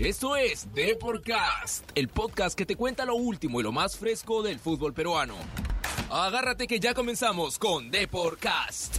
Esto es Deporcast, el podcast que te cuenta lo último y lo más fresco del fútbol peruano. Agárrate que ya comenzamos con Deporcast.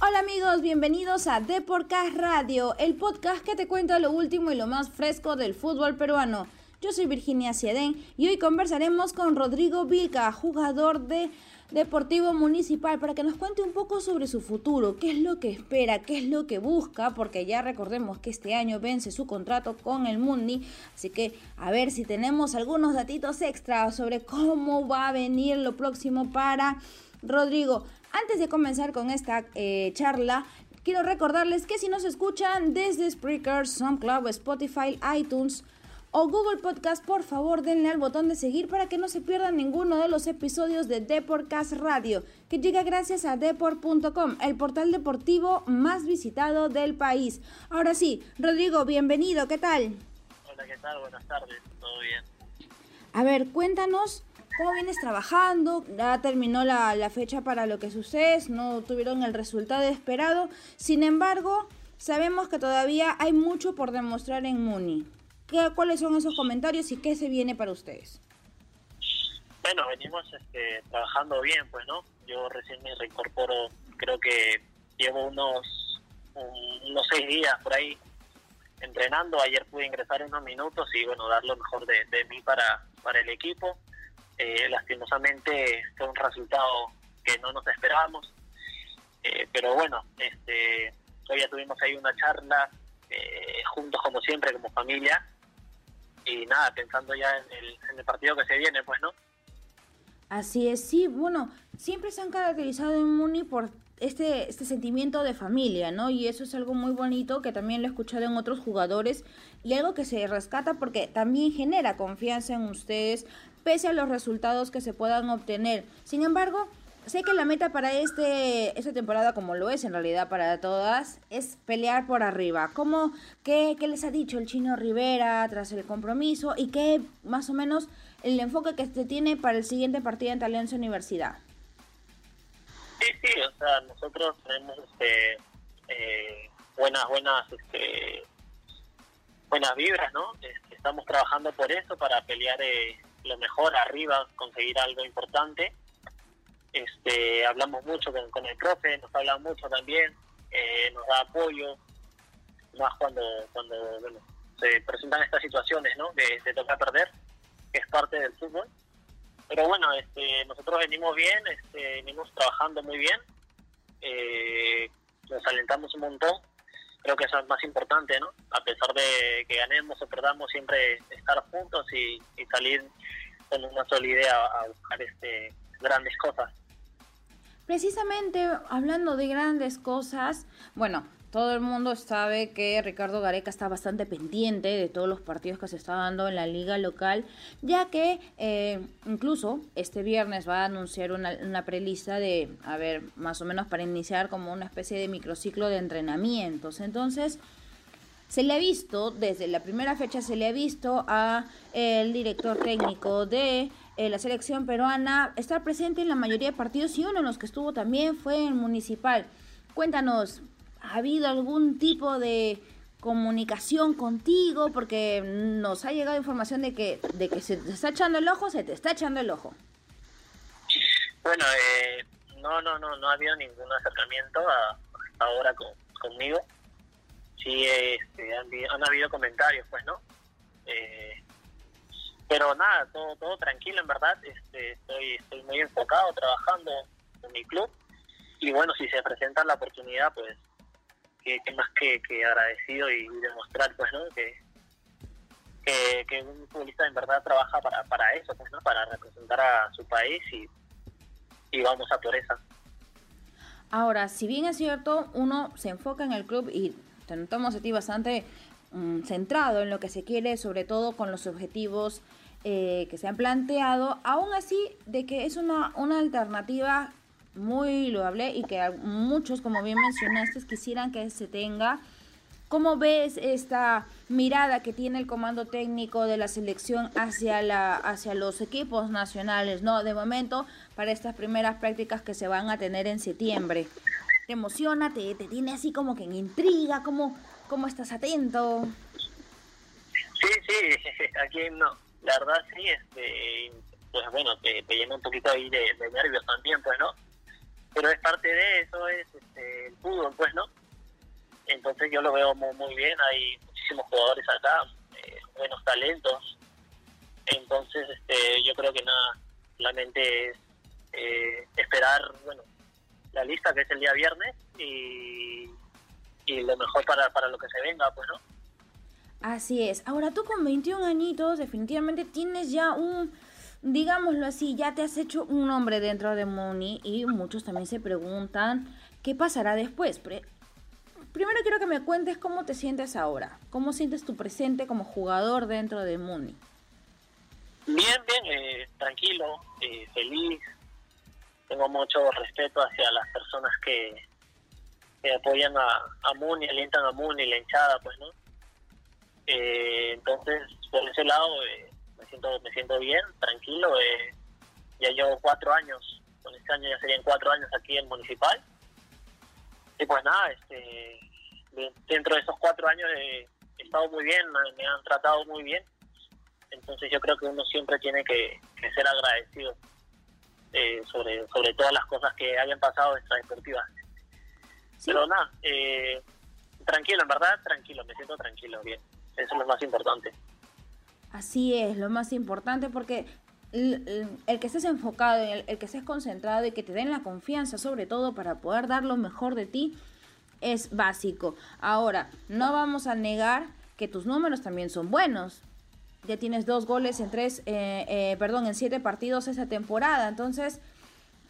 Hola amigos, bienvenidos a Deporcast Radio, el podcast que te cuenta lo último y lo más fresco del fútbol peruano. Yo soy Virginia Ciedén y hoy conversaremos con Rodrigo Vilca, jugador de Deportivo Municipal, para que nos cuente un poco sobre su futuro, qué es lo que espera, qué es lo que busca, porque ya recordemos que este año vence su contrato con el Mundi, así que a ver si tenemos algunos datitos extra sobre cómo va a venir lo próximo para Rodrigo. Antes de comenzar con esta eh, charla, quiero recordarles que si nos escuchan desde Spreaker, SoundCloud, Spotify, iTunes, o Google Podcast, por favor denle al botón de seguir para que no se pierdan ninguno de los episodios de Deportcast Radio, que llega gracias a deport.com, el portal deportivo más visitado del país. Ahora sí, Rodrigo, bienvenido, ¿qué tal? Hola, ¿qué tal? Buenas tardes, todo bien. A ver, cuéntanos cómo vienes trabajando, ya terminó la, la fecha para lo que sucede, no tuvieron el resultado esperado, sin embargo, sabemos que todavía hay mucho por demostrar en Muni. ¿Cuáles son esos comentarios y qué se viene para ustedes? Bueno, venimos este, trabajando bien, pues, ¿no? Yo recién me reincorporo, creo que llevo unos, unos seis días por ahí entrenando. Ayer pude ingresar unos minutos y, bueno, dar lo mejor de, mí para, para el equipo. Eh, lastimosamente fue un resultado que no nos esperábamos. Eh, pero bueno, este, hoy tuvimos ahí una charla eh, juntos como siempre, como familia, y nada, pensando ya en el, partido que se viene, pues, ¿no? Así es, sí, bueno, siempre se han caracterizado en Muni por este, este sentimiento de familia, ¿no? Y eso es algo muy bonito que también lo he escuchado en otros jugadores y algo que se rescata porque también genera confianza en ustedes pese a los resultados que se puedan obtener. Sin embargo, sé que la meta para este esta temporada, como lo es en realidad para todas, es pelear por arriba. ¿Cómo, qué, qué, les ha dicho el chino Rivera tras el compromiso y qué más o menos el enfoque que se tiene para el siguiente partido en Alianza Universidad? Sí, sí, o sea, nosotros tenemos este, eh, buenas, buenas, este, buenas vibras, ¿no? Este, estamos trabajando por eso, para pelear eh, lo mejor arriba, conseguir algo importante este, hablamos mucho con, el profe, nos habla mucho también, eh, nos da apoyo, más cuando, cuando se presentan estas situaciones ¿no? de, de tocar perder, que es parte del fútbol. Pero bueno, este, nosotros venimos bien, este, venimos trabajando muy bien, eh, nos alentamos un montón, creo que eso es más importante, ¿no? A pesar de que ganemos o perdamos, siempre estar juntos y, y salir con una sola idea a buscar este grandes cosas. Precisamente hablando de grandes cosas, bueno, todo el mundo sabe que Ricardo Gareca está bastante pendiente de todos los partidos que se está dando en la liga local, ya que eh, incluso este viernes va a anunciar una, una, prelista de, a ver, más o menos para iniciar como una especie de microciclo de entrenamientos. Entonces, se le ha visto, desde la primera fecha se le ha visto a el director técnico de eh, la selección peruana estar presente en la mayoría de partidos y uno de los que estuvo también fue el municipal. Cuéntanos, ¿ha habido algún tipo de comunicación contigo? Porque nos ha llegado información de que, de que se te está echando el ojo, se te está echando el ojo. Bueno, eh, no, no, no, no ha habido ningún acercamiento hasta ahora conmigo. Sí, este, han, han, habido comentarios, pues, ¿no? Eh, pero nada, todo, todo tranquilo en verdad, este, estoy, estoy muy enfocado trabajando en mi club. Y bueno, si se presenta la oportunidad, pues que, más que, agradecido y demostrar pues no que, que, un futbolista en verdad trabaja para, para eso, pues no para representar a su país y, y vamos a por esa. Ahora, si bien es cierto, uno se enfoca en el club y te notamos a ti bastante mm, centrado en lo que se quiere, sobre todo con los objetivos eh, que se han planteado, aún así de que es una, una alternativa muy loable y que muchos, como bien mencionaste, quisieran que se tenga. ¿Cómo ves esta mirada que tiene el comando técnico de la selección hacia, la, hacia los equipos nacionales? No, de momento, para estas primeras prácticas que se van a tener en septiembre. ¿Te emociona? ¿Te, te tiene así como que en intriga? ¿Cómo, cómo estás atento? Sí, sí, aquí no. La verdad sí, este, pues bueno, te, te llena un poquito ahí de, nervios también, pues, ¿no? Pero es parte de eso, es este, el fútbol, pues, ¿no? Entonces yo lo veo muy, muy bien, hay muchísimos jugadores acá, eh, buenos talentos. Entonces este, yo creo que nada, solamente es eh, esperar, bueno, la lista que es el día viernes y, y lo mejor para, para lo que se venga, pues, ¿no? Así es. Ahora tú con 21 añitos definitivamente tienes ya un, digámoslo así, ya te has hecho un nombre dentro de Mooney y muchos también se preguntan qué pasará después. Primero quiero que me cuentes cómo te sientes ahora, cómo sientes tu presente como jugador dentro de Mooney. Bien, bien, eh, tranquilo, eh, feliz. Tengo mucho respeto hacia las personas que, apoyan a, a Mooney, alientan a Mooney, la hinchada, pues, ¿no? Eh, entonces, por ese lado, eh, me siento me siento bien, tranquilo. Eh, ya llevo cuatro años, con este año ya serían cuatro años aquí en Municipal. Y pues nada, este, dentro de esos cuatro años he estado muy bien, me, han tratado muy bien. Entonces yo creo que uno siempre tiene que, ser agradecido sobre, sobre todas las cosas que hayan pasado extradeportivas. Pero nada, tranquilo, en verdad, tranquilo, me siento tranquilo, bien. Eso es lo más importante. Así es, lo más importante porque el, que estés enfocado, el, el, que estés concentrado y que te den la confianza sobre todo para poder dar lo mejor de ti es básico. Ahora, no vamos a negar que tus números también son buenos. Ya tienes dos goles en tres, eh, eh, perdón, en siete partidos esa temporada. Entonces,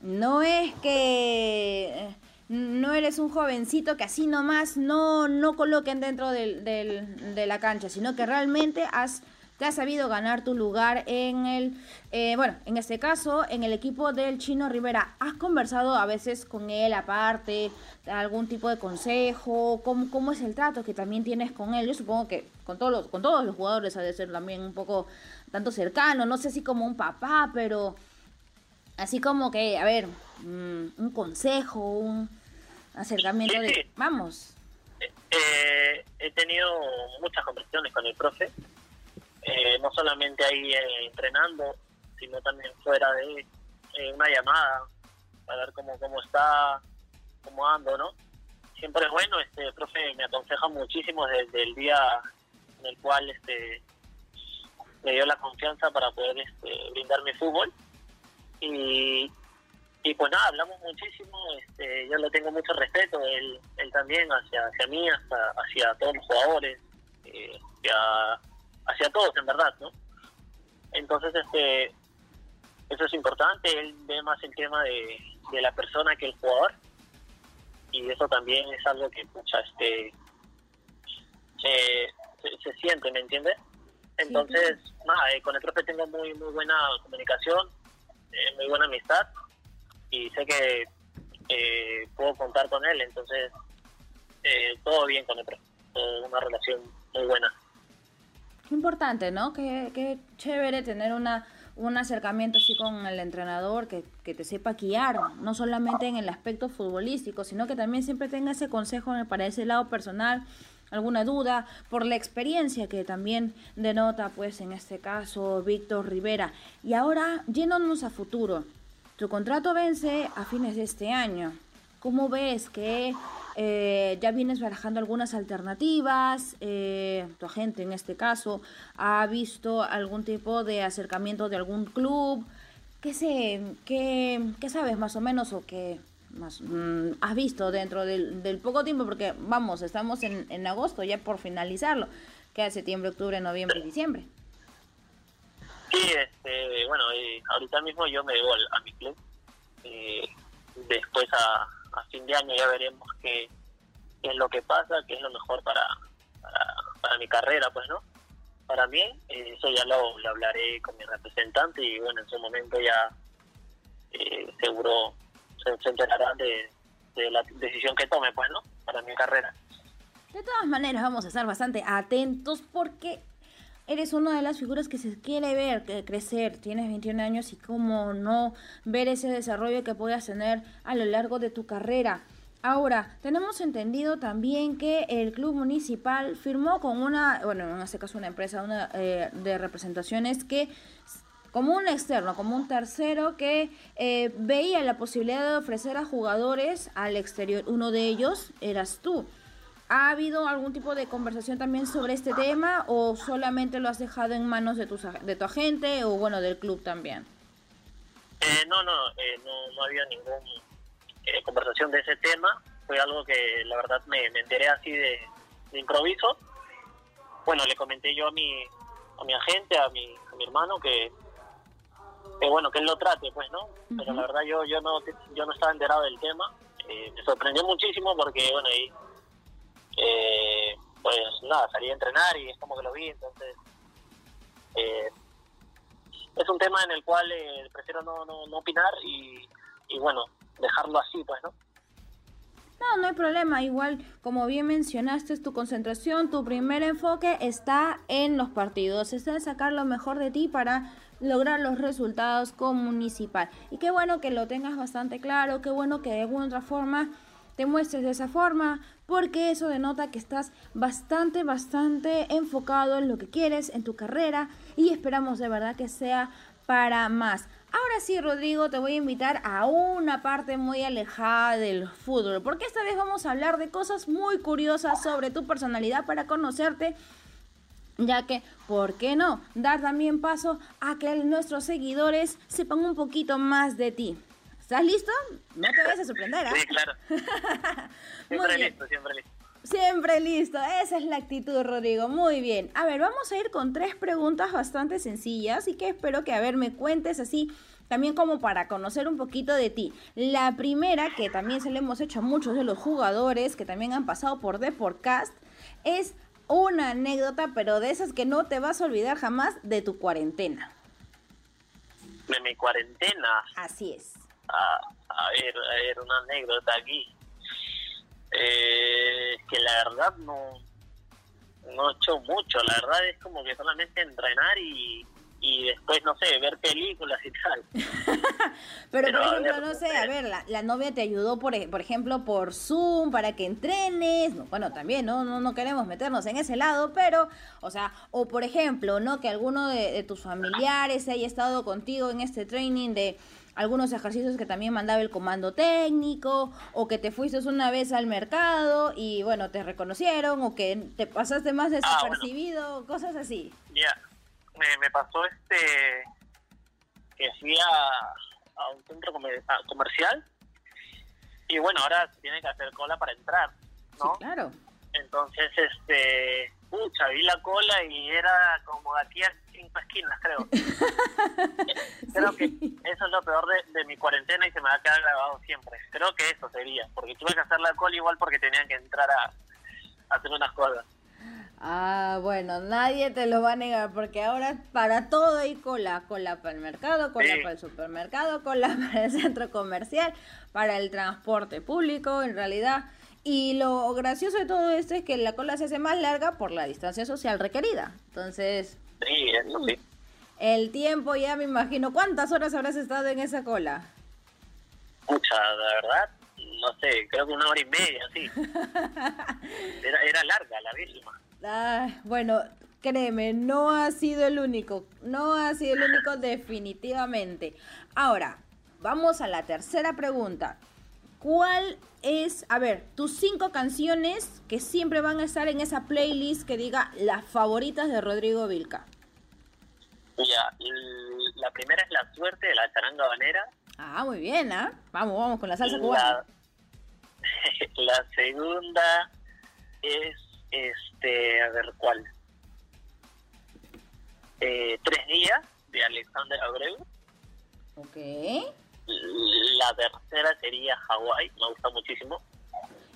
no es que no eres un jovencito que así nomás no, no coloquen dentro de la cancha, sino que realmente has, te has sabido ganar tu lugar en el, eh, bueno, en este caso, en el equipo del Chino Rivera. ¿Has conversado a veces con él aparte, algún tipo de consejo? ¿Cómo, cómo es el trato que también tienes con él? Yo supongo que con todos los, con todos los jugadores ha de ser también un poco tanto cercano, no sé si como un papá, pero así como que, a ver, mm, un consejo, un acercamiento de... Vamos. Eh, he tenido muchas conversaciones con el profe, eh, no solamente ahí eh, entrenando, sino también fuera de una llamada para ver cómo, cómo está, cómo ando, ¿no? Siempre es bueno, este el profe me aconseja muchísimo desde el día en el cual este me dio la confianza para poder este, brindar mi fútbol y, y pues nada, hablamos muchísimo, este, yo le tengo mucho respeto, él, él también hacia, hacia mí, hasta, hacia todos los jugadores, eh, hacia, hacia todos en verdad, ¿no? Entonces, este, eso es importante, él ve más el tema de, de la persona que el jugador, y eso también es algo que, pucha, este, se, se, siente, ¿me entiendes? Entonces, nada, eh, con el profe tengo muy, muy buena comunicación, eh, muy buena amistad, y sé que eh, puedo contar con él, entonces eh, todo bien con él, una relación muy buena. Qué importante, ¿no? Qué, qué chévere tener una un acercamiento así con el entrenador que, que, te sepa guiar, no solamente en el aspecto futbolístico, sino que también siempre tenga ese consejo para ese lado personal, alguna duda, por la experiencia que también denota, pues en este caso, Víctor Rivera. Y ahora, yéndonos a futuro, tu contrato vence a fines de este año. ¿Cómo ves que eh, ya vienes barajando algunas alternativas? Eh, tu agente en este caso ha visto algún tipo de acercamiento de algún club. ¿Qué, sé, qué, sabes más o menos o qué más, mm, has visto dentro del, poco tiempo? Porque vamos, estamos en, agosto ya por finalizarlo. Queda septiembre, octubre, noviembre y diciembre. Este, bueno, ahorita mismo yo me debo a mi club. Eh, después a, fin de año ya veremos qué, es lo que pasa, qué es lo mejor para, para, mi carrera, pues, ¿no? Para mí, eh, eso ya lo, hablaré con mi representante y, bueno, en su momento ya eh, seguro se, se enterarán de, de la decisión que tome, pues, ¿no? Para mi carrera. De todas maneras, vamos a estar bastante atentos porque eres una de las figuras que se quiere ver crecer, tienes 21 años y cómo no ver ese desarrollo que puedas tener a lo largo de tu carrera. Ahora, tenemos entendido también que el club municipal firmó con una, bueno, en este caso una empresa una, eh, de representaciones que, como un externo, como un tercero que eh, veía la posibilidad de ofrecer a jugadores al exterior. Uno de ellos eras tú. ¿Ha habido algún tipo de conversación también sobre este tema o solamente lo has dejado en manos de tu, de tu agente o bueno, del club también? Eh, no, no, no, no había ningún eh, conversación de ese tema. Fue algo que la verdad me, enteré así de, improviso. Bueno, le comenté yo a mi, a mi agente, a mi, a mi hermano, que, que bueno, que él lo trate, pues, ¿no? Pero la verdad yo, yo, no, yo no estaba enterado del tema. Eh, me sorprendió muchísimo porque, bueno, ahí, eh, pues nada, salí a entrenar y es como que lo vi, entonces... es un tema en el cual prefiero no, no, no opinar y, y bueno, dejarlo así, pues, ¿no? No, no hay problema. Igual, como bien mencionaste, tu concentración, tu primer enfoque está en los partidos. Está en sacar lo mejor de ti para lograr los resultados con Municipal. Y qué bueno que lo tengas bastante claro, qué bueno que de alguna otra forma te muestres de esa forma, porque eso denota que estás bastante, bastante enfocado en lo que quieres, en tu carrera, y esperamos de verdad que sea para más. Ahora sí, Rodrigo, te voy a invitar a una parte muy alejada del fútbol, porque esta vez vamos a hablar de cosas muy curiosas sobre tu personalidad para conocerte, ya que, ¿por qué no? Dar también paso a que nuestros seguidores sepan un poquito más de ti. ¿Estás listo? No te vayas a sorprender, ¿eh? Sí, claro. siempre listo, siempre listo. Siempre listo, esa es la actitud, Rodrigo. Muy bien. A ver, vamos a ir con tres preguntas bastante sencillas y que espero que, a ver, me cuentes así también como para conocer un poquito de ti. La primera, que también se le hemos hecho a muchos de los jugadores que también han pasado por Deportcast, es una anécdota, pero de esas que no te vas a olvidar jamás de tu cuarentena. De mi cuarentena. Así es. Ah, a ver, a ver, una anécdota aquí. Eh, que la verdad no, no he hecho mucho, la verdad es como que solamente entrenar y, y después, no sé, ver películas y tal. Pero, por ejemplo, no sé, a ver, la, la novia te ayudó, por, por ejemplo, por Zoom para que entrenes. Bueno, también, ¿no? ¿no? No queremos meternos en ese lado, pero, o sea, o por ejemplo, ¿no? Que alguno de, de tus familiares haya estado contigo en este training de algunos ejercicios que también mandaba el comando técnico, o que te fuiste una vez al mercado y bueno, te reconocieron, o que te pasaste más ah, desapercibido, cosas así. Ya, me, pasó este, que fui a, un centro comercial y bueno, ahora tiene que hacer cola para entrar, ¿no? claro. Entonces, este, pucha, vi la cola y era como de aquí a cinco esquinas, creo. creo que eso es lo peor de, mi cuarentena y se me va a quedar grabado siempre. Creo que eso sería, porque tuve que hacer la cola igual porque tenían que entrar a, hacer unas cosas. Ah, bueno, nadie te lo va a negar porque ahora para todo hay cola, cola para el mercado, cola para el supermercado, cola para el centro comercial, para el transporte público, en realidad y lo gracioso de todo esto es que la cola se hace más larga por la distancia social requerida. Entonces... Sí, eso sí. El tiempo ya me imagino. ¿Cuántas horas habrás estado en esa cola? Mucha, la verdad. No sé, creo que una hora y media, sí. era, era larga, larguísima. Ah, bueno, créeme, no ha sido el único. No ha sido el único definitivamente. Ahora, vamos a la tercera pregunta. ¿Cuál es, a ver, tus cinco canciones que siempre van a estar en esa playlist que diga las favoritas de Rodrigo Vilca? Ya, la primera es La Suerte de la charanga banera. Ah, muy bien, ¿ah? Vamos, vamos con la salsa cubana. La, segunda es, este, a ver, ¿cuál? Eh, Tres días de Alexander Abreu. Ok. La tercera sería Hawái, me gusta muchísimo.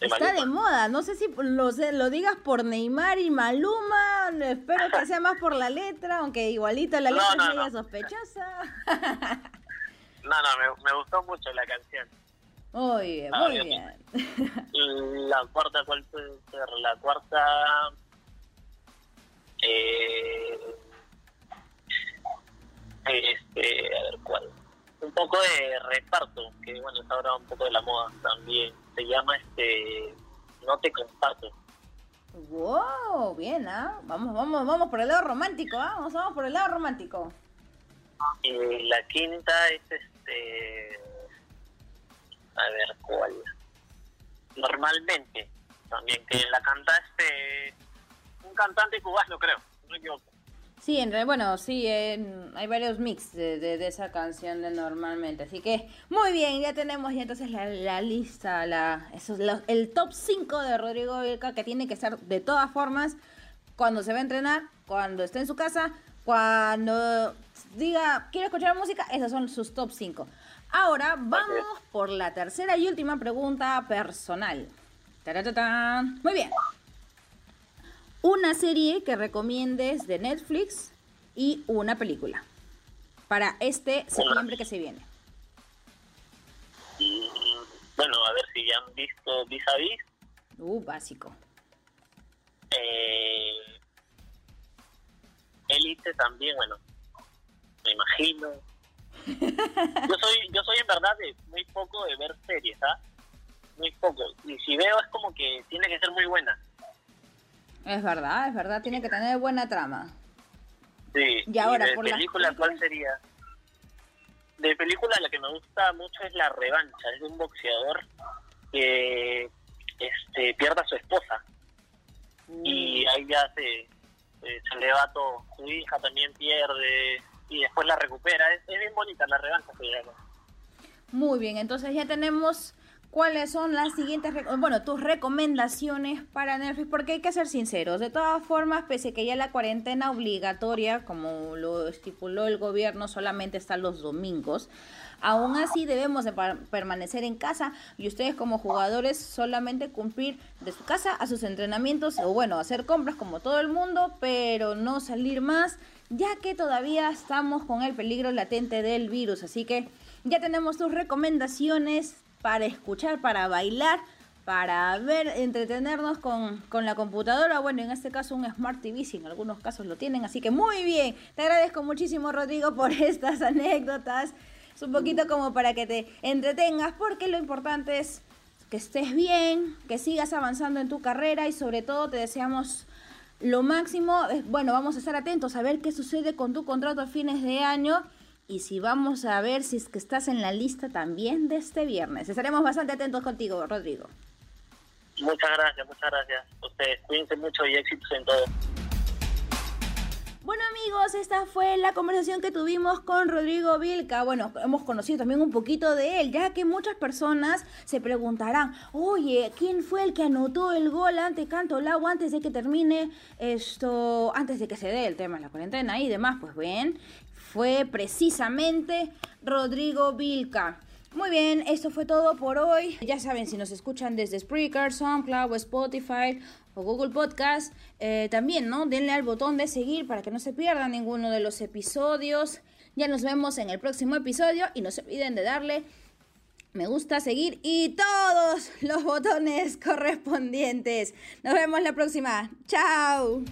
Está de moda, no sé si lo, lo digas por Neymar y Maluma, espero que sea más por la letra, aunque igualito la letra es media sospechosa. no, no, me, gustó mucho la canción. Muy bien, muy bien. La cuarta, ¿cuál puede ser? La cuarta... Eh, este, a ver, ¿cuál? Un poco de reparto, que bueno, está ahora un poco de la moda también. se llama este No te constato. Wow, bien, ¿ah? Vamos, vamos, vamos por el lado romántico, ¿ah? Vamos, vamos por el lado romántico. Y la quinta es este. A ver, ¿cuál? Normalmente, también, que la canta este. Un cantante cubano, creo, no me equivoco. Sí, en realidad, bueno, sí, hay varios mix de, de, esa canción de normalmente. Así que, muy bien, ya tenemos ya entonces la, lista, la, eso, el top 5 de Rodrigo Vilca, que tiene que ser de todas formas cuando se va a entrenar, cuando esté en su casa, cuando diga, quiero escuchar música, esos son sus top 5. Ahora vamos por la tercera y última pregunta personal. Muy bien una serie que recomiendes de Netflix y una película para este septiembre que se viene. Bueno, a ver si ya han visto Vis a Vis. Uh, básico. Eh, Elite también, bueno, me imagino. yo soy yo soy en verdad de muy poco de ver series, ¿ah? Muy poco. Y si veo es como que tiene que ser muy buena. Es verdad, es verdad, tiene que tener buena trama. Sí. Y ahora, de película, ¿cuál sería? De película la que me gusta mucho es La Revancha, es de un boxeador que este, pierde a su esposa. Y mm. ahí ya se, se le va todo. Su hija también pierde y después la recupera. Es, es bien bonita La Revancha, se llama. Muy bien, entonces ya tenemos cuáles son las siguientes, bueno, tus recomendaciones para Netflix, porque hay que ser sinceros, de todas formas, pese a que ya la cuarentena obligatoria, como lo estipuló el gobierno, solamente está los domingos, aún así debemos de permanecer en casa y ustedes como jugadores solamente cumplir de su casa a sus entrenamientos o bueno, hacer compras como todo el mundo, pero no salir más, ya que todavía estamos con el peligro latente del virus, así que ya tenemos tus recomendaciones para escuchar, para bailar, para ver, entretenernos con, con, la computadora. Bueno, en este caso un Smart TV, si en algunos casos lo tienen. Así que muy bien. Te agradezco muchísimo, Rodrigo, por estas anécdotas. Es un poquito como para que te entretengas, porque lo importante es que estés bien, que sigas avanzando en tu carrera y sobre todo te deseamos lo máximo. Bueno, vamos a estar atentos a ver qué sucede con tu contrato a fines de año y si vamos a ver si es que estás en la lista también de este viernes. Estaremos bastante atentos contigo, Rodrigo. Muchas gracias, muchas gracias. Ustedes cuídense mucho y éxitos en todo. Bueno amigos, esta fue la conversación que tuvimos con Rodrigo Vilca. Bueno, hemos conocido también un poquito de él, ya que muchas personas se preguntarán, oye, ¿quién fue el que anotó el gol ante Canto Lago antes de que termine esto, antes de que se dé el tema de la cuarentena y demás? Pues ven, fue precisamente Rodrigo Vilca. Muy bien, esto fue todo por hoy. Ya saben, si nos escuchan desde Spreaker, SoundCloud, Spotify o Google Podcast, eh, también, ¿no? Denle al botón de seguir para que no se pierdan ninguno de los episodios. Ya nos vemos en el próximo episodio y no se olviden de darle me gusta, seguir y todos los botones correspondientes. Nos vemos la próxima. Chao.